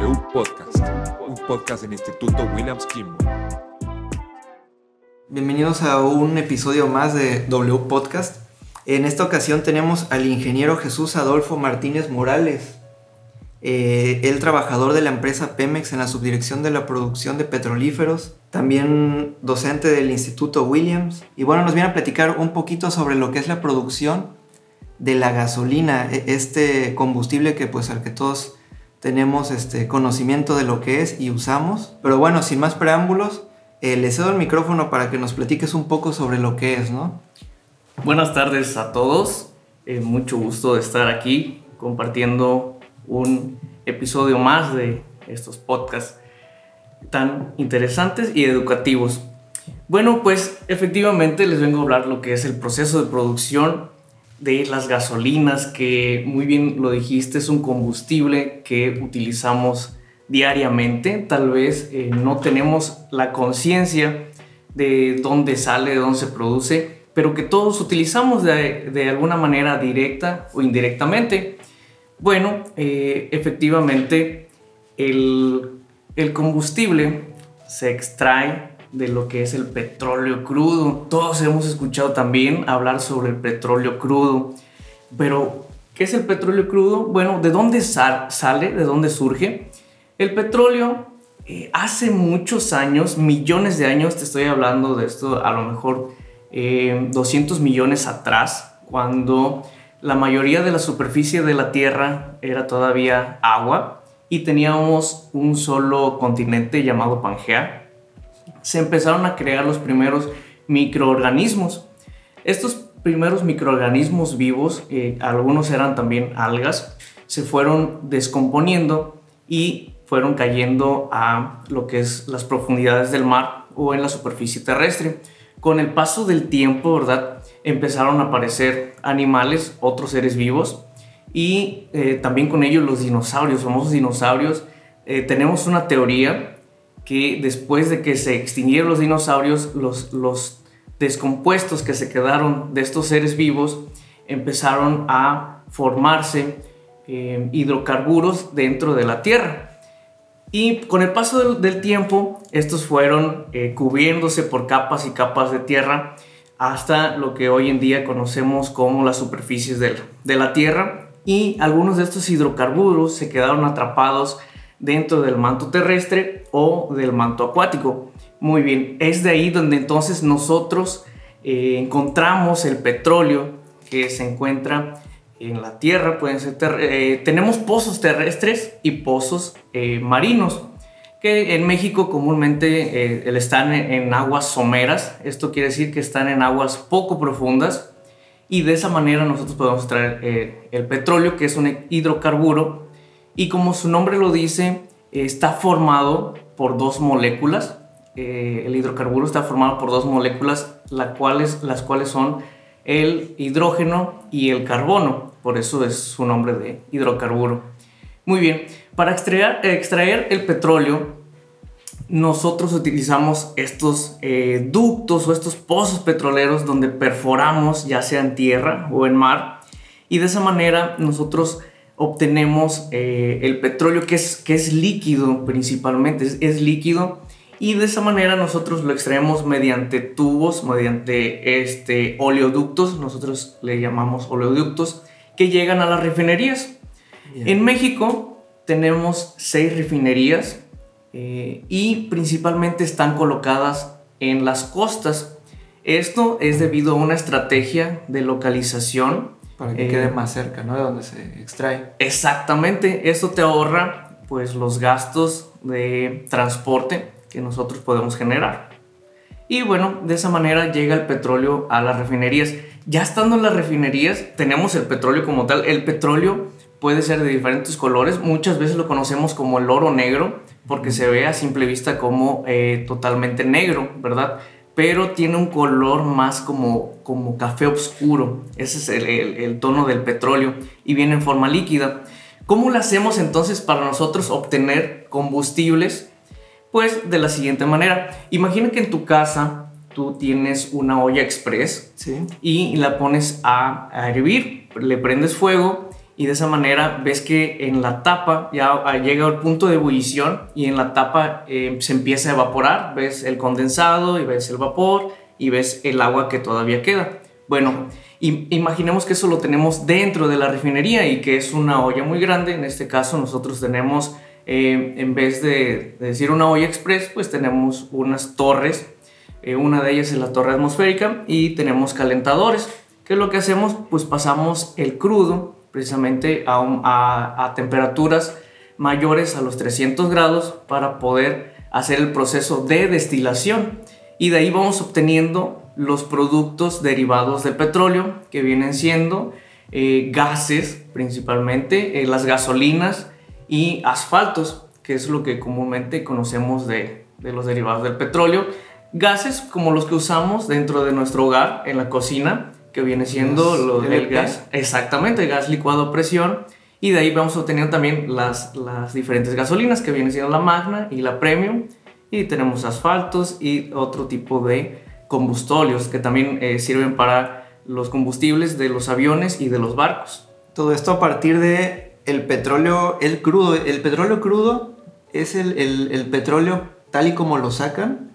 W Podcast, un podcast del Instituto Williams Kimball. Bienvenidos a un episodio más de W Podcast. En esta ocasión tenemos al ingeniero Jesús Adolfo Martínez Morales, eh, el trabajador de la empresa Pemex en la subdirección de la producción de petrolíferos, también docente del Instituto Williams. Y bueno, nos viene a platicar un poquito sobre lo que es la producción de la gasolina, e- este combustible que pues al que todos tenemos este conocimiento de lo que es y usamos. Pero bueno, sin más preámbulos, eh, le cedo el micrófono para que nos platiques un poco sobre lo que es, ¿no? Buenas tardes a todos. Eh, mucho gusto de estar aquí compartiendo un episodio más de estos podcasts tan interesantes y educativos. Bueno, pues efectivamente les vengo a hablar lo que es el proceso de producción de las gasolinas, que muy bien lo dijiste, es un combustible que utilizamos diariamente. Tal vez eh, no tenemos la conciencia de dónde sale, de dónde se produce, pero que todos utilizamos de, de alguna manera directa o indirectamente. Bueno, eh, efectivamente, el, el combustible se extrae de lo que es el petróleo crudo. Todos hemos escuchado también hablar sobre el petróleo crudo, pero ¿qué es el petróleo crudo? Bueno, ¿de dónde sal- sale? ¿De dónde surge? El petróleo eh, hace muchos años, millones de años, te estoy hablando de esto a lo mejor eh, 200 millones atrás, cuando la mayoría de la superficie de la Tierra era todavía agua y teníamos un solo continente llamado Pangea, se empezaron a crear los primeros microorganismos. Estos primeros microorganismos vivos, eh, algunos eran también algas, se fueron descomponiendo y fueron cayendo a lo que es las profundidades del mar o en la superficie terrestre. Con el paso del tiempo, ¿verdad? Empezaron a aparecer animales, otros seres vivos y eh, también con ellos los dinosaurios, famosos dinosaurios. Eh, tenemos una teoría que después de que se extinguieron los dinosaurios, los, los descompuestos que se quedaron de estos seres vivos empezaron a formarse eh, hidrocarburos dentro de la Tierra. Y con el paso del, tiempo, estos fueron eh, cubriéndose por capas y capas de tierra hasta lo que hoy en día conocemos como las superficies del- de la Tierra. Y algunos de estos hidrocarburos se quedaron atrapados dentro del manto terrestre o del manto acuático. Muy bien, es de ahí donde entonces nosotros eh, encontramos el petróleo que se encuentra en la tierra, pueden ser eh, tenemos pozos terrestres y pozos eh, marinos, que en México comúnmente están en, en aguas someras, esto quiere decir que están en aguas poco profundas y de esa manera nosotros podemos extraer eh, el petróleo, que es un hidrocarburo, y como su nombre lo dice, está formado por dos moléculas. Eh, el hidrocarburo está formado por dos moléculas, las cuales son el hidrógeno y el carbono. Por eso es su nombre de hidrocarburo. Muy bien, para extraer, extraer el petróleo, nosotros utilizamos estos eh, ductos o estos pozos petroleros donde perforamos ya sea en tierra o en mar y de esa manera nosotros obtenemos eh, el petróleo que es, que es líquido principalmente, es, es líquido y de esa manera nosotros lo extraemos mediante tubos, mediante este, oleoductos, nosotros le llamamos oleoductos, que llegan a las refinerías. En México tenemos seis refinerías eh, y principalmente están colocadas en las costas. Esto es debido a una estrategia de localización. Para que Eh, quede más cerca, ¿no? De donde se extrae. Exactamente, esto te ahorra pues los gastos de transporte que nosotros podemos generar. Y bueno, de esa manera llega el petróleo a las refinerías. Ya estando en las refinerías, tenemos el petróleo como tal. El petróleo puede ser de diferentes colores. Muchas veces lo conocemos como el oro negro, porque se ve a simple vista como eh, totalmente negro, ¿verdad? Pero tiene un color más como, como café oscuro. Ese es el, el- el tono del petróleo y viene en forma líquida. ¿Cómo lo hacemos entonces para nosotros obtener combustibles? Pues de la siguiente manera. Imagina que en tu casa tú tienes una olla express Sí. y la pones a, a hervir, le prendes fuego y de esa manera ves que en la tapa ya llega al punto de ebullición y en la tapa eh, se empieza a evaporar, ves el condensado y ves el vapor y ves el agua que todavía queda. Bueno, imaginemos que eso lo tenemos dentro de la refinería y que es una olla muy grande. En este caso nosotros tenemos, eh, en vez de, decir una olla express, pues tenemos unas torres. Eh, una de ellas es la torre atmosférica y tenemos calentadores. ¿Qué es lo que hacemos? Pues pasamos el crudo precisamente a, temperaturas mayores a los 300 grados para poder hacer el proceso de destilación y de ahí vamos obteniendo los productos derivados del petróleo que vienen siendo eh, gases principalmente, eh, las gasolinas y asfaltos, que es lo que comúnmente conocemos de, de los derivados del petróleo. Gases como los que usamos dentro de nuestro hogar, en la cocina, que viene siendo lo, el gas, exactamente, gas licuado a presión. Y de ahí vamos obteniendo también las, las diferentes gasolinas, que vienen siendo la Magna y la Premium y tenemos asfaltos y otro tipo de combustóleos que también eh, sirven para los combustibles de los aviones y de los barcos. Todo esto a partir de el petróleo, el crudo. El petróleo crudo es el, el, petróleo tal y como lo sacan.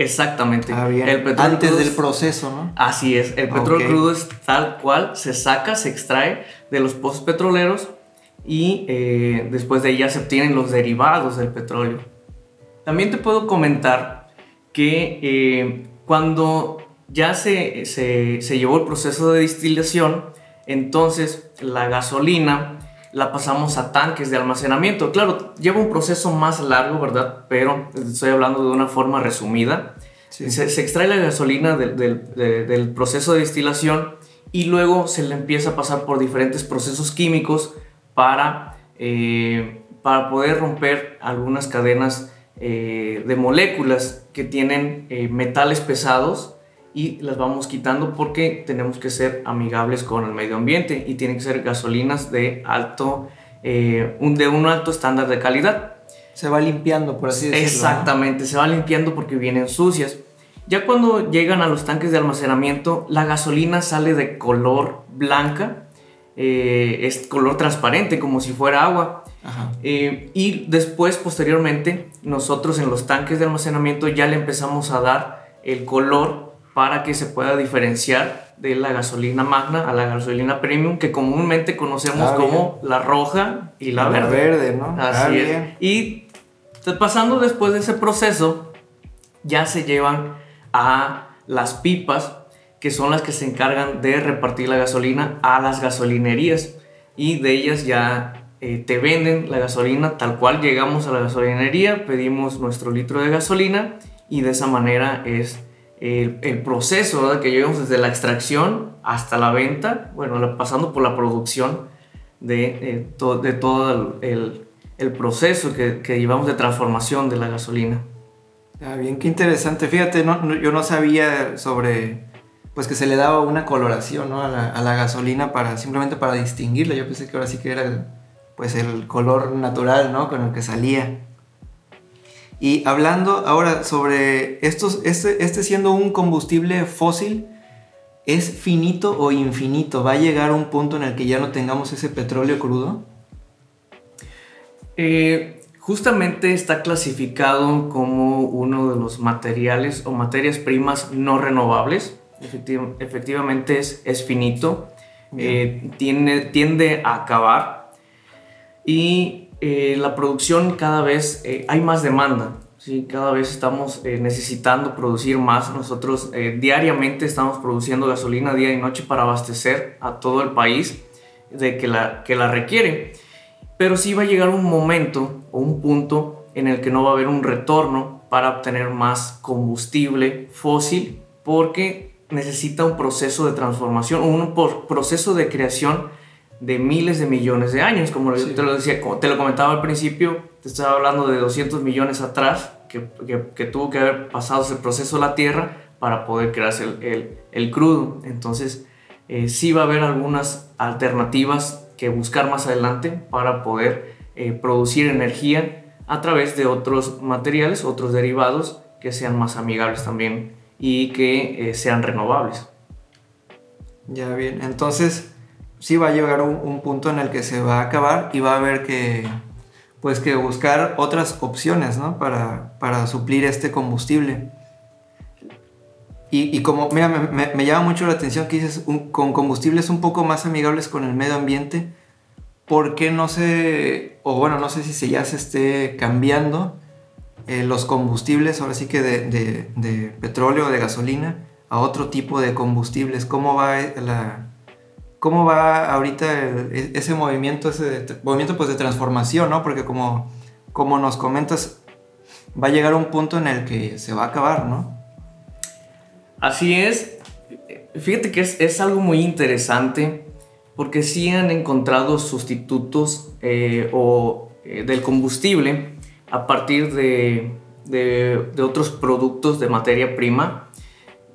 Exactamente. Ah, El Antes del proceso, ¿no? Así es. El petróleo crudo es tal cual, se saca, se extrae de los pozos petroleros y eh, después de ahí ya se obtienen los derivados del petróleo. También te puedo comentar que eh, cuando ya se, se, se, llevó el proceso de destilación, entonces la gasolina la pasamos a tanques de almacenamiento. Claro, lleva un proceso más largo, ¿verdad? Pero estoy hablando de una forma resumida. Se, se, extrae la gasolina del, del, del, proceso de destilación y luego se le empieza a pasar por diferentes procesos químicos para, eh, para poder romper algunas cadenas eh, de moléculas que tienen eh, metales pesados y las vamos quitando porque tenemos que ser amigables con el medio ambiente y tienen que ser gasolinas de alto, eh, un, de un alto estándar de calidad. Se va limpiando, por así decirlo. Exactamente, se va limpiando porque vienen sucias. Ya cuando llegan a los tanques de almacenamiento, la gasolina sale de color blanca, es color transparente, como si fuera agua. Eh, y después, posteriormente, nosotros en los tanques de almacenamiento ya le empezamos a dar el color para que se pueda diferenciar de la gasolina magna a la gasolina premium que comúnmente conocemos ah, como la roja y la, verde. verde, ¿no? Así ah, es. Y pasando después de ese proceso, ya se llevan a las pipas que son las que se encargan de repartir la gasolina a las gasolinerías y de ellas ya eh, te venden la gasolina tal cual llegamos a la gasolinería, pedimos nuestro litro de gasolina y de esa manera es el, el proceso que llevamos desde la extracción hasta la venta, bueno, pasando por la producción de, eh, de todo el, el, proceso que, que, llevamos de transformación de la gasolina. Ah, bien, qué interesante. Fíjate, no, yo no sabía sobre pues que se le daba una coloración ¿no? a, la, a, la, gasolina para simplemente para distinguirla. Yo pensé que ahora sí que era pues el color natural, ¿no? Con el que salía. Y hablando ahora sobre estos, este, este siendo un combustible fósil, ¿es finito o infinito? ¿Va a llegar un punto en el que ya no tengamos ese petróleo crudo? Eh, justamente está clasificado como uno de los materiales o materias primas no renovables. efectivamente es, es finito. Eh, tiene, tiende a acabar y eh, la producción cada vez eh, hay más demanda. ¿sí? Cada vez estamos eh, necesitando producir más. Nosotros diariamente estamos produciendo gasolina día y noche para abastecer a todo el país de que la, que la requiere. Pero sí va a llegar un momento o un punto en el que no va a haber un retorno para obtener más combustible fósil porque necesita un proceso de transformación, un proceso de creación de miles de millones de años, como te lo decía, como te lo comentaba al principio, te estaba hablando de 200 millones atrás, que, que, tuvo que haber pasado ese proceso la Tierra para poder crearse el, el, el crudo. Entonces, eh, sí va a haber algunas alternativas que buscar más adelante para poder eh, producir energía a través de otros materiales, otros derivados que sean más amigables también y que eh, sean renovables. Ya bien, entonces sí va a llegar un, un punto en el que se va a acabar y va a haber que, pues que buscar otras opciones, ¿no? Para, para suplir este combustible. Y, como, mira, me, llama mucho la atención que dices, con combustibles un poco más amigables con el medio ambiente, ¿por qué no se, o bueno, no sé si se ya se esté cambiando eh, los combustibles, ahora sí que de, de- de petróleo o de gasolina, a otro tipo de combustibles? ¿Cómo va eh, la... ¿Cómo va ahorita e- ese movimiento, ese movimiento pues de transformación, ¿no? Porque como, como nos comentas, va a llegar un punto en el que se va a acabar, ¿no? Así es. Fíjate que es, es algo muy interesante porque sí han encontrado sustitutos eh, o, eh, del combustible a partir de, de- otros productos de materia prima.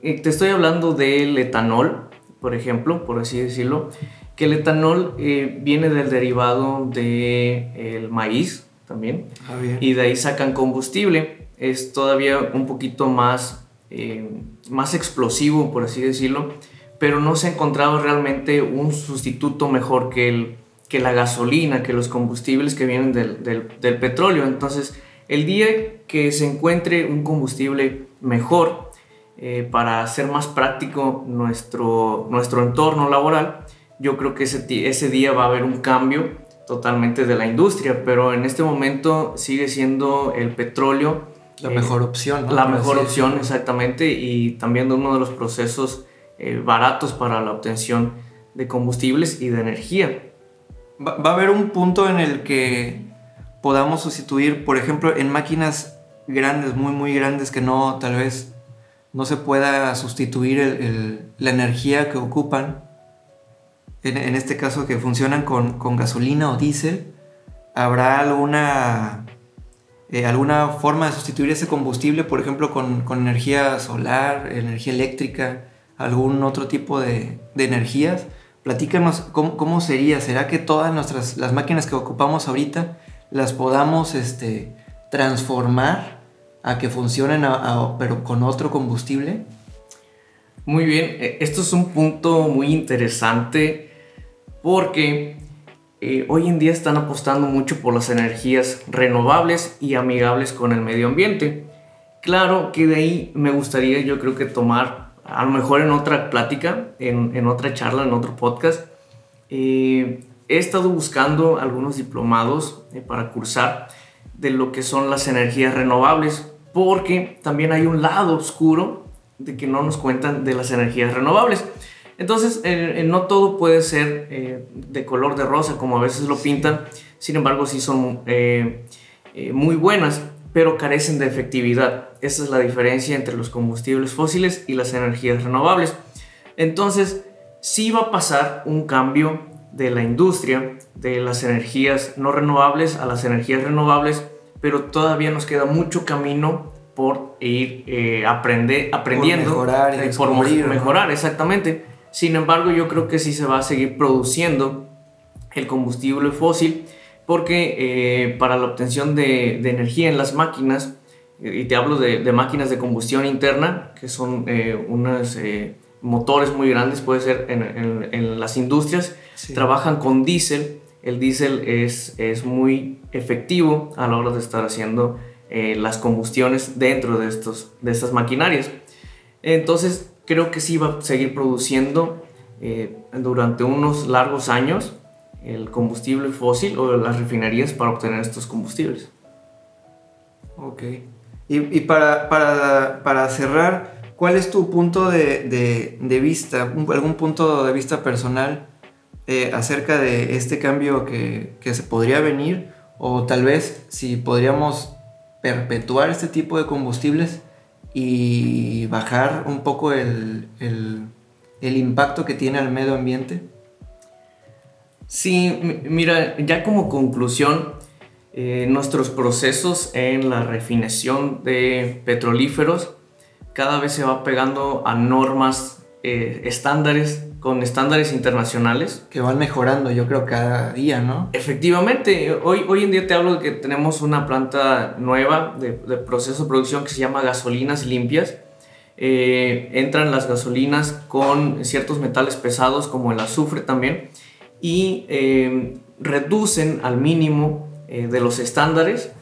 Te estoy hablando del etanol, por ejemplo, por así decirlo, que el etanol eh, viene del derivado del maíz también Ah, y de ahí sacan combustible. Es todavía un poquito más, eh, más explosivo, por así decirlo, pero no se ha encontrado realmente un sustituto mejor que, el, que la gasolina, que los combustibles que vienen del, del- del petróleo. Entonces, el día que se encuentre un combustible mejor eh, para hacer más práctico nuestro, nuestro entorno laboral, yo creo que ese, ese día va a haber un cambio totalmente de la industria, pero en este momento sigue siendo el petróleo La eh, mejor opción, ¿no? la mejor opción, exactamente, y también uno de los procesos eh, baratos para la obtención de combustibles y de energía. Va, va a haber un punto en el que podamos sustituir, por ejemplo, en máquinas grandes, muy, muy grandes, que no, tal vez no se pueda sustituir la energía que ocupan. En, este caso, que funcionan con, gasolina o diésel, ¿habrá alguna, eh, alguna forma de sustituir ese combustible, por ejemplo, con, con energía solar, energía eléctrica, algún otro tipo de, de energías? Platícanos cómo, cómo sería. ¿Será que todas nuestras las máquinas que ocupamos ahorita las podamos este, transformar a que funcionen pero con otro combustible? Muy bien, eh, esto es un punto muy interesante porque eh, hoy en día están apostando mucho por las energías renovables y amigables con el medio ambiente. Claro que de ahí me gustaría yo creo que tomar, a lo mejor en otra plática, en, en otra charla, en otro podcast, eh, he estado buscando algunos diplomados eh, para cursar de lo que son las energías renovables, porque también hay un lado oscuro de que no nos cuentan de las energías renovables. Entonces, eh, no todo puede ser eh, de color de rosa, como a veces lo pintan, sin embargo, sí son eh, eh, muy buenas, pero carecen de efectividad. Esa es la diferencia entre los combustibles fósiles y las energías renovables. Entonces, sí va a pasar un cambio de la industria, de las energías no renovables a las energías renovables, pero todavía nos queda mucho camino por ir eh, aprende- aprendiendo, mejorar y eh, por mejorar, exactamente. Sin embargo, yo creo que sí se va a seguir produciendo el combustible fósil porque eh, para la obtención de, de energía en las máquinas, y te hablo de, de máquinas de combustión interna, que son eh, unos eh, motores muy grandes, puede ser en, en- en las industrias, Sí. trabajan con diésel. El diésel es, es muy efectivo a la hora de estar haciendo eh, las combustiones dentro de, estos, de estas maquinarias. Entonces, creo que sí va a seguir produciendo eh, durante unos largos años el combustible fósil o las refinerías para obtener estos combustibles. Ok. Y, y para, para, para cerrar, ¿cuál es tu punto de, de- de vista, algún punto de vista personal eh, acerca de este cambio que, que se podría venir? O tal vez si podríamos perpetuar este tipo de combustibles y bajar un poco el, el- impacto que tiene al medio ambiente. Sí, mi- mira, ya como conclusión, eh, nuestros procesos en la refinación de petrolíferos cada vez se va pegando a normas eh, estándares, con estándares internacionales. Que van mejorando, yo creo, cada día, ¿no? Efectivamente, hoy, hoy en día te hablo de que tenemos una planta nueva de, de proceso de producción que se llama gasolinas limpias. Eh, entran las gasolinas con ciertos metales pesados como el azufre también y eh, reducen al mínimo eh, de los estándares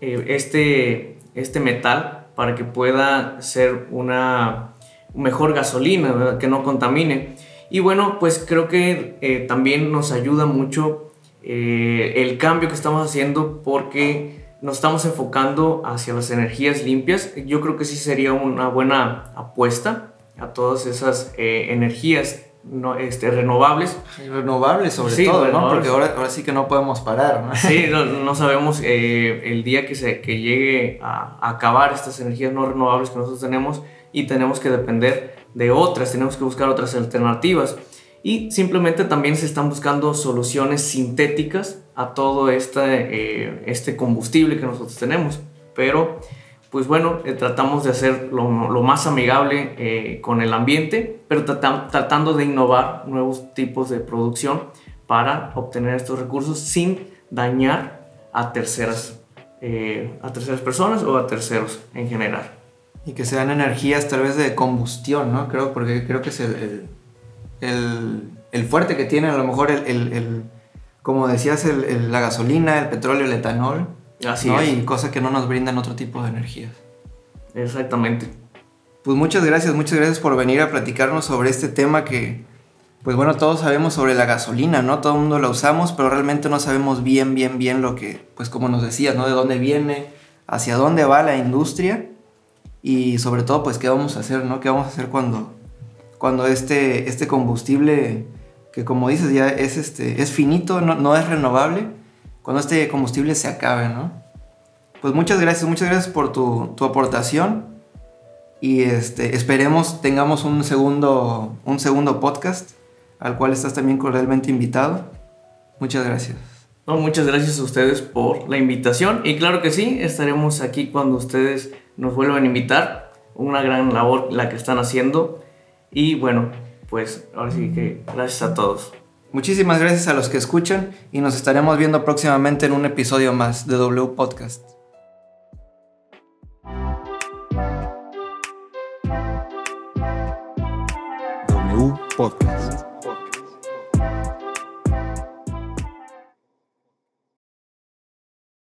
eh, este, este metal para que pueda ser una mejor gasolina, que no contamine. Y bueno, pues creo que también nos ayuda mucho el cambio que estamos haciendo porque nos estamos enfocando hacia las energías limpias. Yo creo que sí sería una buena apuesta a todas esas energías no, este, renovables. Renovables sobre todo, ¿no? Porque ahora, ahora sí que no podemos parar, ¿no? Sí, no, sabemos eh, el día que, se, que llegue a, acabar estas energías no renovables que nosotros tenemos y tenemos que depender de otras, tenemos que buscar otras alternativas. Y simplemente también se están buscando soluciones sintéticas a todo este, este combustible que nosotros tenemos. Pero pues bueno, eh, tratamos de hacer lo, más amigable eh, con el ambiente, pero tratando de innovar nuevos tipos de producción para obtener estos recursos sin dañar a terceras, a terceras personas o a terceros en general. Y que sean energías tal vez de combustión, ¿no? Creo, porque creo que es el, el, fuerte que tiene a lo mejor el, como decías, la gasolina, el petróleo, el etanol Así Y cosas que no nos brindan otro tipo de energías. Exactamente. Pues muchas gracias, muchas gracias por venir a platicarnos sobre este tema que, pues bueno, todos sabemos sobre la gasolina, ¿no? Todo el mundo la usamos, pero realmente no sabemos bien, bien, bien lo que, pues como nos decías, ¿no? De dónde viene, hacia dónde va la industria y sobre todo, pues qué vamos a hacer, ¿no? ¿Qué vamos a hacer cuando, cuando este, este combustible, que como dices, ya es, este, es finito, no, no es renovable, cuando este combustible se acabe, ¿no? Pues muchas gracias, muchas gracias por tu, aportación. Y este, esperemos tengamos un segundo, un segundo podcast al cual estás también cordialmente invitado. Muchas gracias. No, muchas gracias a ustedes por la invitación y claro que sí, estaremos aquí cuando ustedes nos vuelvan a invitar. Una gran labor la que están haciendo y bueno, pues ahora sí que gracias a todos. Muchísimas gracias a los que escuchan y nos estaremos viendo próximamente en un episodio más de W Podcast. W Podcast.